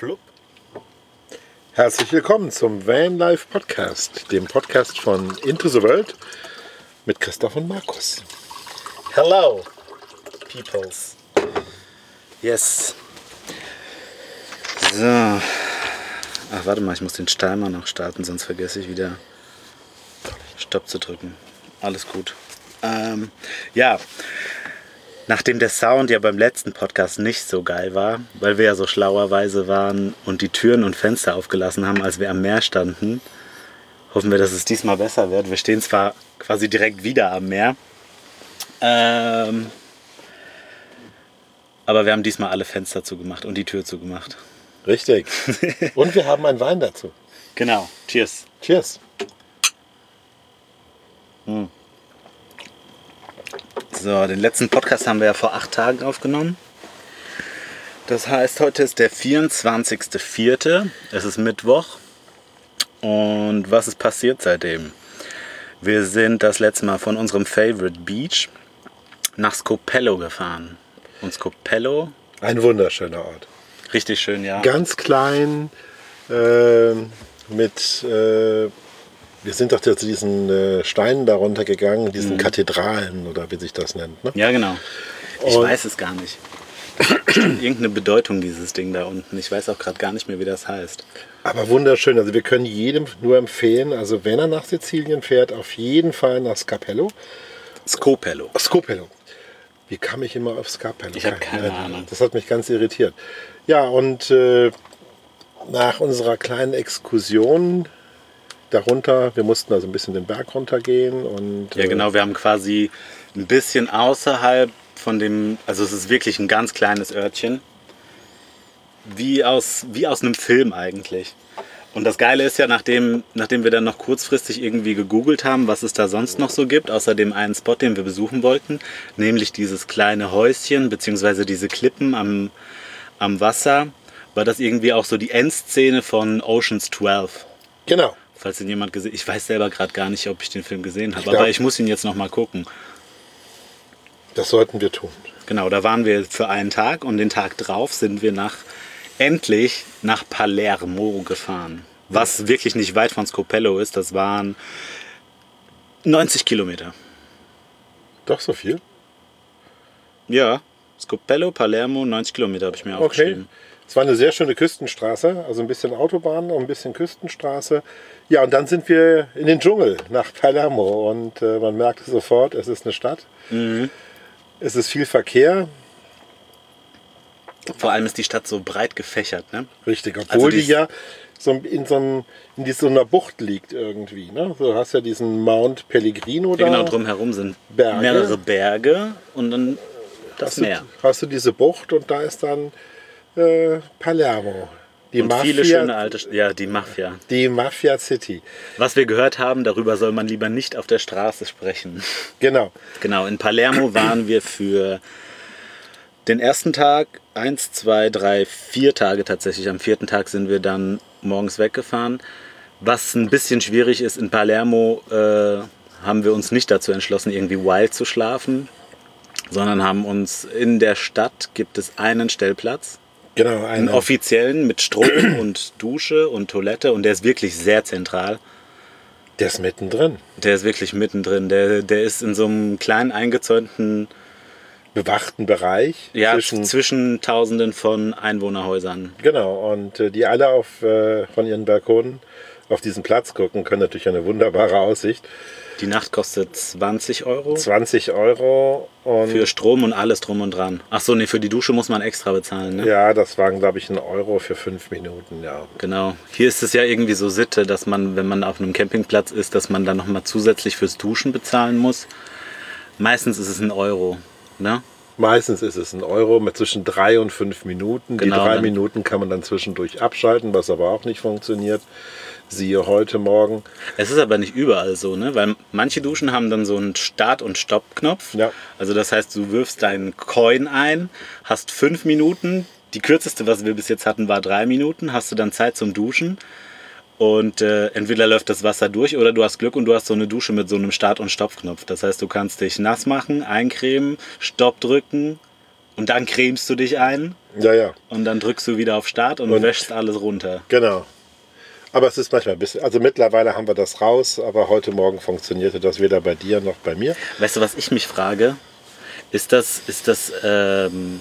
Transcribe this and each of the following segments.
Flup. Herzlich willkommen zum Van Life Podcast, dem Podcast von Into the World mit Christoph und Markus. Hello, peoples. Yes. So. Ach, warte mal, ich muss den Timer noch starten, sonst vergesse ich wieder Stopp zu drücken. Alles gut. Ähm, ja, nachdem der Sound ja beim letzten Podcast nicht so geil war, weil wir ja so schlauerweise waren und die Türen und Fenster aufgelassen haben, als wir am Meer standen, hoffen wir, dass es diesmal besser wird. Wir stehen zwar quasi direkt wieder am Meer, ähm, aber wir haben diesmal alle Fenster zugemacht und die Tür zugemacht. Richtig. Und wir haben einen Wein dazu. Genau. Cheers. Cheers. So, den letzten Podcast haben wir ja vor acht Tagen aufgenommen. Das heißt, heute ist der 24.04. Es ist Mittwoch. Und was ist passiert seitdem? Wir sind das letzte Mal von unserem Favorite Beach nach Scopello gefahren. Und Scopello, Ein wunderschöner Ort. richtig schön, ja. Ganz klein, äh, mit. Äh, wir sind doch zu diesen äh, Steinen darunter gegangen, diesen Kathedralen oder wie sich das nennt. Ne? Ja, genau. Ich Und- weiß es gar nicht. Irgendeine Bedeutung dieses Ding da unten. Ich weiß auch gerade gar nicht mehr, wie das heißt. Aber wunderschön. Also wir können jedem nur empfehlen, also wenn er nach Sizilien fährt, auf jeden Fall nach Scapello. Scopello. Scopello. Wie kam ich immer auf Scapello? Ich hab keine Ahnung. Das hat mich ganz irritiert. Ja, und äh, nach unserer kleinen Exkursion darunter, wir mussten also ein bisschen den Berg runtergehen und Ja, äh, genau. Wir haben quasi ein bisschen außerhalb von dem, also es ist wirklich ein ganz kleines Örtchen. Wie aus, wie aus einem Film eigentlich. Und das Geile ist ja, nachdem, nachdem wir dann noch kurzfristig irgendwie gegoogelt haben, was es da sonst noch so gibt, außer dem einen Spot, den wir besuchen wollten, nämlich dieses kleine Häuschen, beziehungsweise diese Klippen am, am Wasser, war das irgendwie auch so die Endszene von Oceans 12. genau. Falls ihn jemand gesehen Ich weiß selber gerade gar nicht, ob ich den Film gesehen habe, aber ich muss ihn jetzt noch mal gucken. Das sollten wir tun. Genau, da waren wir für einen Tag und den Tag drauf sind wir nach endlich nach Palermo gefahren. Was wirklich nicht weit von Scopello ist, das waren 90 Kilometer. Doch so viel? Ja, Scopello, Palermo, 90 Kilometer habe ich mir Okay. aufgeschrieben. Es war eine sehr schöne Küstenstraße, also ein bisschen Autobahn und ein bisschen Küstenstraße. Ja, und dann sind wir in den Dschungel nach Palermo und äh, man merkte sofort, es ist eine Stadt. Mhm. Es ist viel Verkehr, Vor allem ist die Stadt so breit gefächert. Ne? richtig, obwohl Also die dies- ja so in so, einem, in die- so einer Bucht liegt irgendwie. Ne? Du hast ja diesen Mount Pellegrino da. Ja, genau, drumherum sind Berge. mehrere Berge und dann das hast, du, Meer. hast du diese Bucht und da ist dann äh, Palermo. Die Und Mafia, viele schöne alte, St- ja, die Mafia. die Mafia City. Was wir gehört haben, darüber soll man lieber nicht auf der Straße sprechen. Genau. Genau, in Palermo waren wir für den ersten Tag, eins, zwei, drei, vier Tage tatsächlich. Am vierten Tag sind wir dann morgens weggefahren. Was ein bisschen schwierig ist, in Palermo äh, haben wir uns nicht dazu entschlossen, irgendwie wild zu schlafen, sondern haben uns in der Stadt gibt es einen Stellplatz, Genau, einen eine, offiziellen mit Strom und Dusche und Toilette und der ist wirklich sehr zentral. der ist mittendrin. Der ist wirklich mittendrin. Der, der ist in so einem kleinen eingezäunten bewachten Bereich Ja, zwischen zwischen, Tausenden von Einwohnerhäusern. genau und äh, die alle auf äh, von ihren Balkonen auf diesen Platz gucken können natürlich eine wunderbare Aussicht Die Nacht kostet 20 Euro 20 Euro und für Strom und alles drum und dran. Ach so, nee, für die Dusche muss man extra bezahlen, ne? ja das waren glaube ich ein Euro für fünf Minuten ja Genau. Hier ist es ja irgendwie so Sitte, dass man, wenn man auf einem Campingplatz ist, dass man dann nochmal zusätzlich fürs Duschen bezahlen muss. Meistens ist es ein Euro, ne? meistens ist es ein Euro mit zwischen drei und fünf Minuten die Genau, drei dann- Minuten kann man dann zwischendurch abschalten was aber auch nicht funktioniert siehe heute Morgen Es ist aber nicht überall so, ne? Weil manche Duschen haben dann so einen Start- und Stopp-Knopf. Ja. Also das heißt, du wirfst deinen Coin ein, hast fünf Minuten. Die kürzeste, was wir bis jetzt hatten, war drei Minuten. Hast du dann Zeit zum Duschen. Und äh, entweder läuft das Wasser durch oder du hast Glück und du hast so eine Dusche mit so einem Start- und Stoppknopf. Das heißt, du kannst dich nass machen, eincremen, Stopp drücken und dann cremst du dich ein. Ja, ja, und dann drückst du wieder auf Start und, Und- wäschst alles runter. genau. Aber es ist manchmal ein bisschen, also mittlerweile haben wir das raus, aber heute Morgen funktionierte das weder bei dir noch bei mir. Weißt du, was ich mich frage? Ist das, ist das, ähm,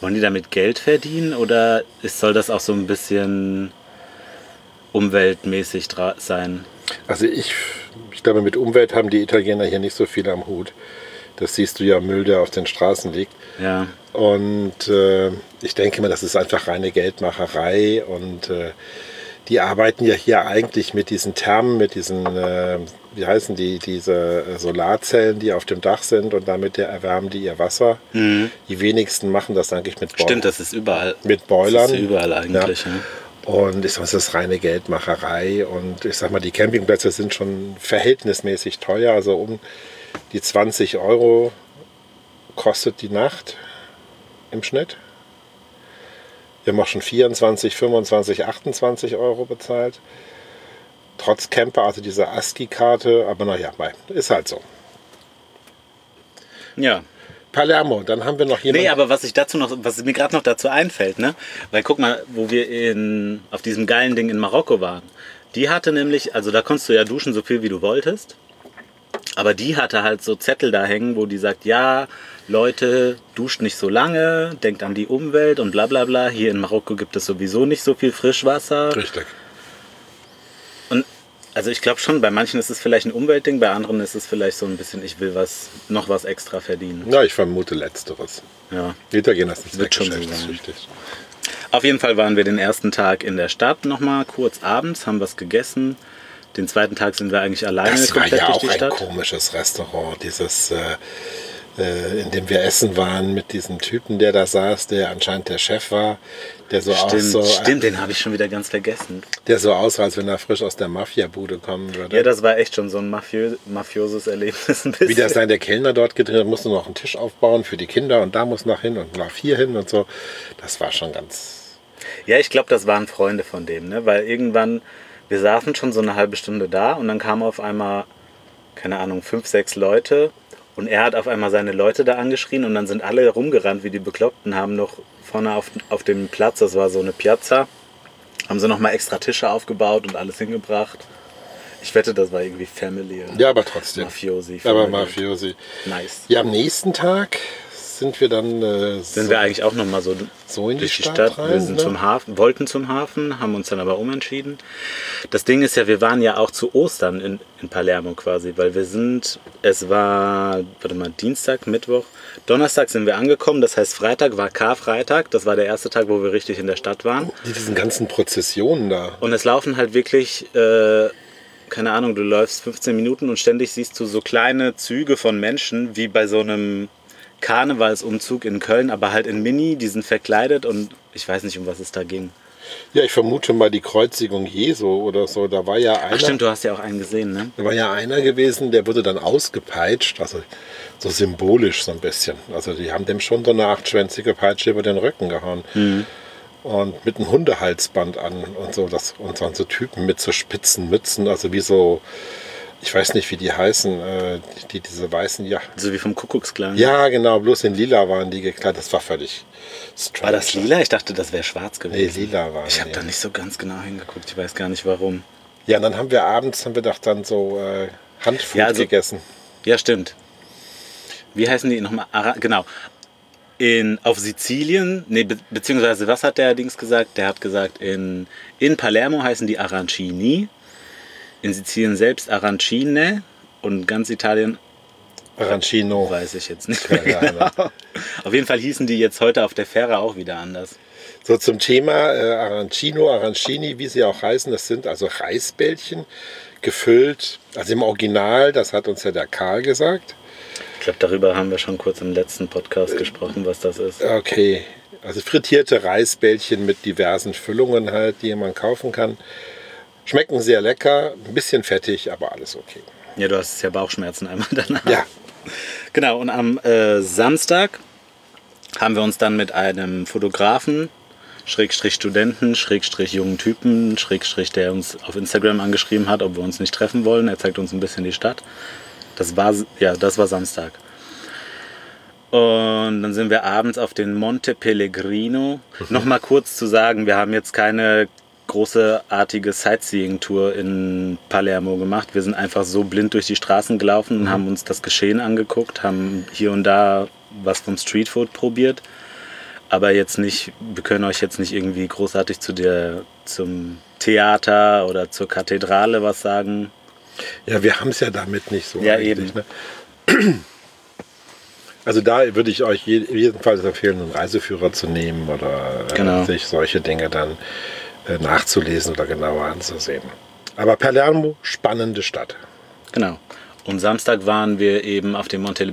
wollen die damit Geld verdienen oder ist, soll das auch so ein bisschen umweltmäßig sein? Also ich, ich glaube, mit Umwelt haben die Italiener hier nicht so viel am Hut. Das siehst du ja, Müll, der auf den Straßen liegt. Ja. Und äh, ich denke mal, das ist einfach reine Geldmacherei. Und äh, die arbeiten ja hier eigentlich mit diesen Thermen, mit diesen, äh, wie heißen die, diese äh, Solarzellen, die auf dem Dach sind. Und damit erwärmen die ihr Wasser. Die wenigsten machen das eigentlich mit, Mhm. Stimmt, das ist überall. mit Boilern. Das ist überall eigentlich. Ja. Und ich sag mal, das ist reine Geldmacherei. Und ich sag mal, die Campingplätze sind schon verhältnismäßig teuer. Also um die 20 Euro kostet die Nacht im Schnitt. Wir haben auch schon 24, 25, 28 Euro bezahlt. Trotz Camper, also diese ASCII-Karte. Aber naja, ist halt so. ja. Palermo, dann haben wir noch jemanden. Nee, aber was ich dazu noch, was mir gerade noch dazu einfällt, ne? Weil guck mal, wo wir in, auf diesem geilen Ding in Marokko waren. Die hatte nämlich, also da konntest du ja duschen, so viel wie du wolltest. Aber die hatte halt so Zettel da hängen, wo die sagt, ja, Leute, duscht nicht so lange, denkt an die Umwelt und bla bla bla. Hier in Marokko gibt es sowieso nicht so viel Frischwasser. Richtig. Und also ich glaube schon, bei manchen ist es vielleicht ein Umweltding, bei anderen ist es vielleicht so ein bisschen, ich will was, noch was extra verdienen. Ja, ich vermute Letzteres. Ja. Die Italiener sind Wird schon so geschäftstüchtig. Auf jeden Fall waren wir den ersten Tag in der Stadt nochmal, kurz abends, haben was gegessen. Den zweiten Tag sind wir eigentlich alleine Das war komplett ja durch auch die ein Stadt. komisches Restaurant, dieses, äh, äh, in dem wir essen waren mit diesem Typen, der da saß, der anscheinend der Chef war, der so Stimmt, aussah, stimmt, den habe ich schon wieder ganz vergessen. der so aussah, als wenn er frisch aus der Mafia-Bude kommen würde. Ja, das war echt schon so ein Mafiö mafioses Erlebnis ein bisschen. Wie der sein, der Kellner dort gedreht hat, musste noch einen Tisch aufbauen für die Kinder und da muss noch hin und darf hier hin und so. Das war schon ganz. Ja, ich glaube, das waren Freunde von dem, ne? weil irgendwann, wir saßen schon so eine halbe Stunde da und dann kamen auf einmal, keine Ahnung, fünf, sechs Leute und er hat auf einmal seine Leute da angeschrien und dann sind alle rumgerannt wie die Bekloppten, haben noch vorne auf, auf dem Platz, das war so eine Piazza, haben sie nochmal extra Tische aufgebaut und alles hingebracht. Ich wette, das war irgendwie Family. oder? Ja, aber trotzdem. Mafiosi. Aber. Mafiosi. Nice. Ja, am nächsten Tag sind wir dann äh, Sind wir eigentlich auch nochmal so so in die durch die Stadt Stadt. wir rein, sind ne? zum Hafen, wollten zum Hafen, haben uns dann aber umentschieden. Das Ding ist ja, wir waren ja auch zu Ostern in, in Palermo quasi, weil wir sind, es war, warte mal, Dienstag, Mittwoch, Donnerstag sind wir angekommen, das heißt Freitag war Karfreitag, das war der erste Tag, wo wir richtig in der Stadt waren. Die, diesen ganzen Prozessionen da. Und es laufen halt wirklich, äh, keine Ahnung, du läufst 15 Minuten und ständig siehst du so kleine Züge von Menschen, wie bei so einem Karnevalsumzug in Köln, aber halt in Mini, die sind verkleidet und ich weiß nicht, um was es da ging. Ja, ich vermute mal die Kreuzigung Jesu oder so. Da war ja einer, Ach stimmt, du hast ja auch einen gesehen, ne? da war ja einer gewesen, der wurde dann ausgepeitscht, also so symbolisch so ein bisschen. Also die haben dem schon so eine achtschwänzige Peitsche über den Rücken gehauen. Und mit einem Hundehalsband an und so. Das, und so, so Typen mit so spitzen Mützen, also wie so, ich weiß nicht, wie die heißen, äh, die, diese weißen, ja. So wie vom Kuckucksklan. Ja, genau, bloß in lila waren die gekleidet. Das war völlig strange. War das lila? Ich dachte, das wäre schwarz Nee, gewesen. lila waren ich habe da nicht so ganz genau hingeguckt. Ich weiß gar nicht warum. Ja, und dann haben wir abends, haben wir doch dann so äh, Handfood Ja, also- gegessen. Ja, stimmt. Wie heißen die nochmal? Ara genau. In, auf Sizilien, nee, be beziehungsweise was hat der Dings gesagt? Der hat gesagt, in, in Palermo heißen die Arancini, in Sizilien selbst Arancine und ganz Italien Arancino. weiß ich jetzt nicht genau. Auf jeden Fall hießen die jetzt heute auf der Fähre auch wieder anders. So zum Thema äh, Arancino, Arancini, wie sie auch heißen, das sind also Reisbällchen gefüllt, also im Original, das hat uns ja der Karl gesagt. Ich glaube, darüber haben wir schon kurz im letzten Podcast gesprochen, was das ist. Okay, also frittierte Reisbällchen mit diversen Füllungen halt, die man kaufen kann. Schmecken sehr lecker, ein bisschen fettig, aber alles okay. Ja, du hast ja Bauchschmerzen einmal danach. Ja, Genau, und am äh, Samstag haben wir uns dann mit einem Fotografen, Schrägstrich Studenten, Schrägstrich jungen Typen, Schrägstrich, der uns auf Instagram angeschrieben hat, ob wir uns nicht treffen wollen. Er zeigt uns ein bisschen die Stadt. Das war, ja, das war Samstag. Und dann sind wir abends auf den Monte Pellegrino. Nochmal kurz zu sagen, wir haben jetzt keine großartige Sightseeing-Tour in Palermo gemacht. Wir sind einfach so blind durch die Straßen gelaufen und haben uns das Geschehen angeguckt, haben hier und da was vom Streetfood probiert. Aber jetzt nicht, wir können euch jetzt nicht irgendwie großartig zu der, zum Theater oder zur Kathedrale was sagen. Ja, wir haben es ja damit nicht so. Ja, eigentlich, Ne? Also da würde ich euch je- jedenfalls empfehlen, einen Reiseführer zu nehmen oder äh, Genau. sich solche Dinge dann nachzulesen oder genauer anzusehen. Aber Palermo, spannende Stadt. Genau. Und Samstag waren wir eben auf dem Monte,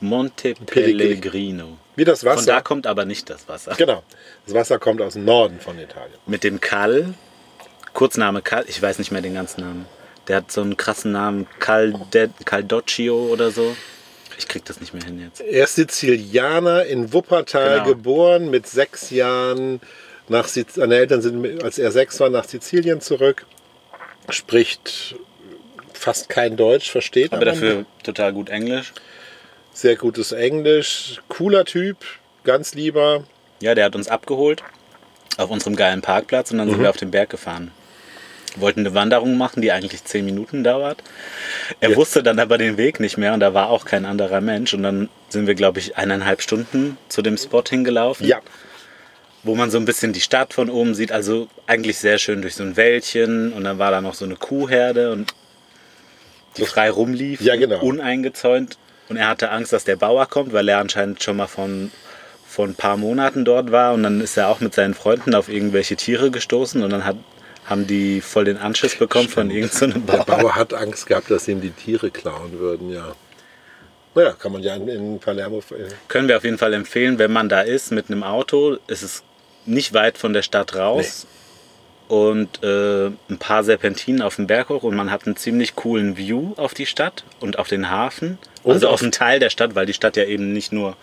Monte Pellegri- Pellegrino. Wie das Von da Wasser. kommt aber nicht das Wasser. Genau. Das Wasser kommt aus dem Norden von Italien. Mit dem Cal, Kurzname Cal, ich weiß nicht mehr den ganzen Namen. Der hat so einen krassen Namen, Calde, Caldoccio oder so. Ich krieg das nicht mehr hin jetzt. Er ist Sizilianer in Wuppertal Genau. geboren, mit sechs Jahren nach seine Eltern sind, als er sechs war, nach Sizilien zurück. Spricht fast kein Deutsch, versteht Aber dafür total gut Englisch. sehr gutes Englisch. Cooler Typ, ganz lieber. Ja, der hat uns abgeholt auf unserem geilen Parkplatz und dann sind wir auf den Berg gefahren. Wollten eine Wanderung machen, die eigentlich zehn Minuten dauert. Er Ja. wusste dann aber den Weg nicht mehr und da war auch kein anderer Mensch. Und dann sind wir, glaube ich, eineinhalb Stunden zu dem Spot hingelaufen, Ja, wo man so ein bisschen die Stadt von oben sieht. Also eigentlich sehr schön durch so ein Wäldchen und dann war da noch so eine Kuhherde und die frei rumlief, Ja, genau. uneingezäunt. Und er hatte Angst, dass der Bauer kommt, weil er anscheinend schon mal von, von ein paar Monaten dort war. Und dann ist er auch mit seinen Freunden auf irgendwelche Tiere gestoßen und dann hat, haben die voll den Anschiss bekommen von irgendeinem der Bauer. Bauer hat Angst gehabt, dass ihm die Tiere klauen würden, ja. Naja, kann man ja in, in Palermo. äh, Können wir auf jeden Fall empfehlen, wenn man da ist mit einem Auto, ist es nicht weit von der Stadt raus. Und äh, ein paar Serpentinen auf den Berg hoch und man hat einen ziemlich coolen View auf die Stadt und auf den Hafen. Und also auf- einen Teil der Stadt, weil die Stadt ja eben nicht nur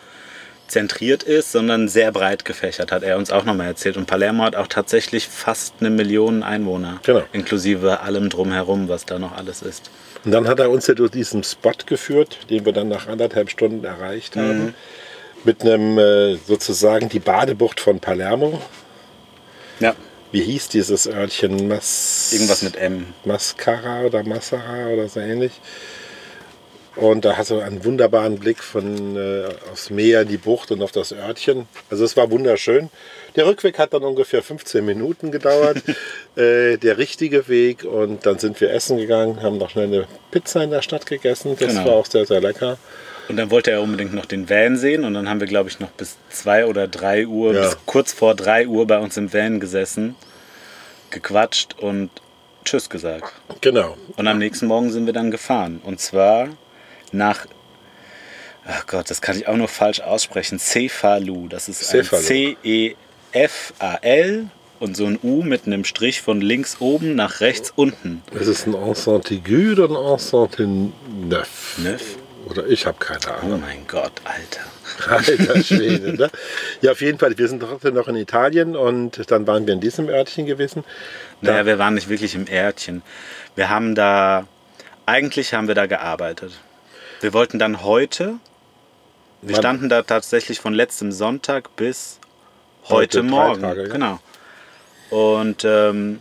zentriert ist, sondern sehr breit gefächert, hat er uns auch nochmal erzählt. Und Palermo hat auch tatsächlich fast eine Million Einwohner. Genau. Inklusive allem drumherum, was da noch alles ist. Und dann hat er uns ja durch diesen Spot geführt, den wir dann nach anderthalb Stunden erreicht Mhm. Mit einem äh, sozusagen die Badebucht von Palermo. Ja. Wie hieß dieses Örtchen? Mas Irgendwas mit M. Mascara oder Massara oder so ähnlich. Und da hast du einen wunderbaren Blick von äh, aufs Meer, die Bucht und auf das Örtchen. Also es war wunderschön. Der Rückweg hat dann ungefähr 15 Minuten gedauert. äh, der richtige Weg. Und dann sind wir essen gegangen, haben noch schnell eine Pizza in der Stadt gegessen. Das Genau. war auch sehr, sehr lecker. Und dann wollte er unbedingt noch den Van sehen und dann haben wir, glaube ich, noch bis zwei oder drei Uhr, Ja. bis kurz vor drei Uhr bei uns im Van gesessen, gequatscht und Tschüss gesagt. Genau. Und am nächsten Morgen sind wir dann gefahren. Und zwar nach, ach Gott, das kann ich auch nur falsch aussprechen, Cefalu. Das ist ein. C-E-F-A-L und so ein U mit einem Strich von links oben nach rechts unten. Ist es ein aigu oder ein Enceinte neuf? Neuf? Oder ich habe keine Oh Ahnung. mein Gott, Alter. Alter Schwede, ne? Ja, auf jeden Fall. Wir sind trotzdem noch in Italien und dann waren wir in diesem Örtchen gewesen. Da- Naja, wir waren nicht wirklich im Erdchen. Wir haben da, eigentlich haben wir da gearbeitet. Wir wollten dann heute, wir Wann? standen da tatsächlich von letztem Sonntag bis Heute heute, Morgen. Tage, ja. Genau. Und ähm,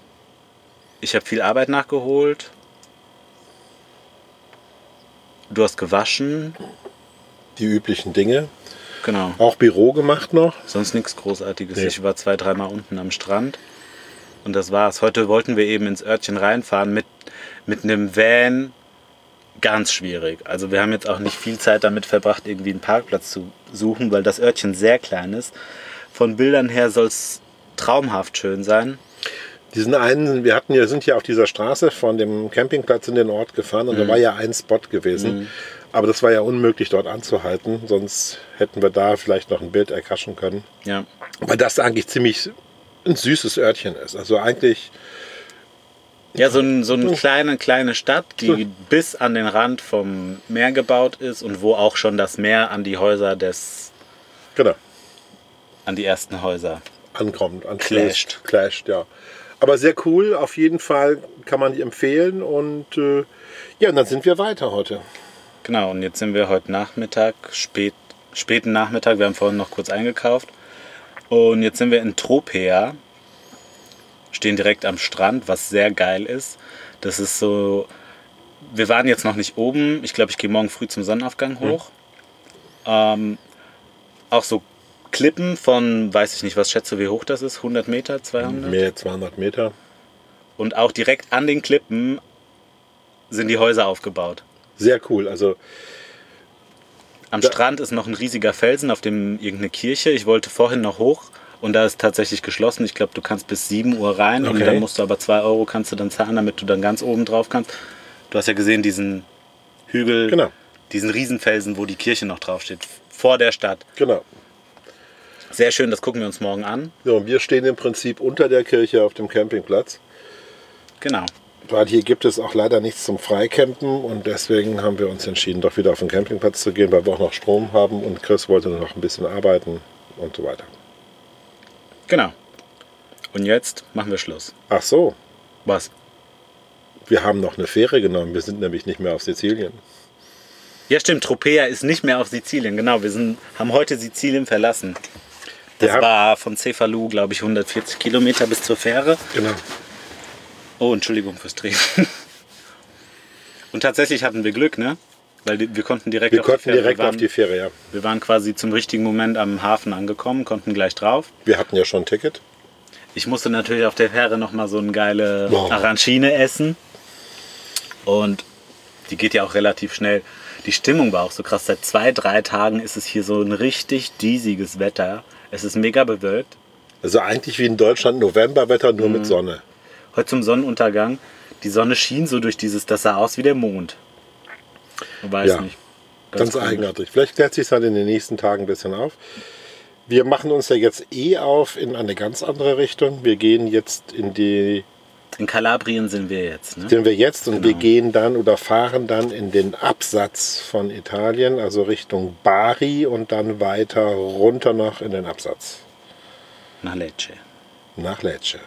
ich habe viel Arbeit nachgeholt. Du hast gewaschen. Die üblichen Dinge. Genau. Auch Büro gemacht noch. Sonst nichts Großartiges. Nee. Ich war zwei, dreimal unten am Strand. Und das war's. Heute wollten wir eben ins Örtchen reinfahren mit, mit einem Van. Ganz schwierig. Also wir haben jetzt auch nicht viel Zeit damit verbracht, irgendwie einen Parkplatz zu suchen, weil das Örtchen sehr klein ist. Von Bildern her soll es traumhaft schön sein. Diesen einen, wir hatten ja, sind ja auf dieser Straße von dem Campingplatz in den Ort gefahren und Mhm. da war ja ein Spot gewesen. Aber das war ja unmöglich dort anzuhalten, sonst hätten wir da vielleicht noch ein Bild erkaschen können. Ja. Weil das eigentlich ziemlich ein süßes Örtchen ist. Also eigentlich, Ja, so, ein, so eine kleine, kleine Stadt, die bis an den Rand vom Meer gebaut ist und wo auch schon das Meer an die Häuser des, genau, an die ersten Häuser. ankommt, an Clasht. Clasht, ja. Aber sehr cool, auf jeden Fall kann man die empfehlen und äh, ja, und dann sind wir weiter heute. Genau, und jetzt sind wir heute Nachmittag spät späten Nachmittag. Wir haben vorhin noch kurz eingekauft. Und jetzt sind wir in Tropea. Stehen direkt am Strand, was sehr geil ist. Das ist so. Wir waren jetzt noch nicht oben. Ich glaube, ich gehe morgen früh zum Sonnenaufgang hoch. Ähm, auch so Klippen von, weiß ich nicht, was schätze, du, wie hoch das ist? 100 Meter, 200? Mehr 200 Meter. Und auch direkt an den Klippen sind die Häuser aufgebaut. Sehr cool. Also Am Strand ist noch ein riesiger Felsen, auf dem irgendeine Kirche. Ich wollte vorhin noch hoch und da ist tatsächlich geschlossen. Ich glaube, du kannst bis 7 Uhr rein und Okay. dann musst du aber 2 Euro kannst du dann zahlen, damit du dann ganz oben drauf kannst. Du hast ja gesehen, diesen Hügel, Genau. diesen Riesenfelsen, wo die Kirche noch draufsteht, vor der Stadt. genau. Sehr schön, das gucken wir uns morgen an. So, und wir stehen im Prinzip unter der Kirche auf dem Campingplatz. Genau. Weil hier gibt es auch leider nichts zum Freicampen und deswegen haben wir uns entschieden, doch wieder auf den Campingplatz zu gehen, weil wir auch noch Strom haben und Chris wollte noch ein bisschen arbeiten und so weiter. Genau. Und jetzt machen wir Schluss. Ach so, Was? wir haben noch eine Fähre genommen. Wir sind nämlich nicht mehr auf Sizilien. Ja, stimmt. Tropea ist nicht mehr auf Sizilien. Genau, wir sind, haben heute Sizilien verlassen. Das haben- war von Cefalu, glaube ich, 140 Kilometer bis zur Fähre. Genau. Oh, Entschuldigung fürs Drehen. Und tatsächlich hatten wir Glück, ne? Weil die- wir konnten direkt Wir auf die konnten Fähre. direkt wir waren, auf die Fähre, ja. Wir waren quasi zum richtigen Moment am Hafen angekommen, konnten gleich drauf. Wir hatten ja schon ein Ticket. Ich musste natürlich auf der Fähre noch mal so eine geile Wow. Arancine essen. Und die geht ja auch relativ schnell. Die Stimmung war auch so krass. Seit zwei, drei Tagen ist es hier so ein richtig diesiges Wetter. Es ist mega bewölkt. Also eigentlich wie in Deutschland Novemberwetter, nur Mhm. mit Sonne. Heute zum Sonnenuntergang. Die Sonne schien so durch dieses, das sah aus wie der Mond. Ich weiß Ja. nicht. Ganz, komisch. eigenartig. Vielleicht klärt sich dann in den nächsten Tagen ein bisschen auf. Wir machen uns ja jetzt eh auf in eine ganz andere Richtung. Wir gehen jetzt in die, In Kalabrien sind wir jetzt. Ne? sind wir jetzt und wir Genau. gehen dann oder fahren dann in den Absatz von Italien, also Richtung Bari und dann weiter runter noch in den Absatz Nach Lecce. nach Lecce.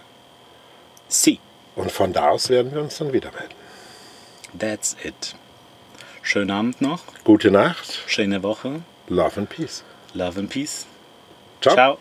Si. Und von da aus werden wir uns dann wieder melden. That's it. Schönen Abend noch. Gute Nacht, Schöne Woche. Love and Peace. Love and Peace. Ciao. Ciao.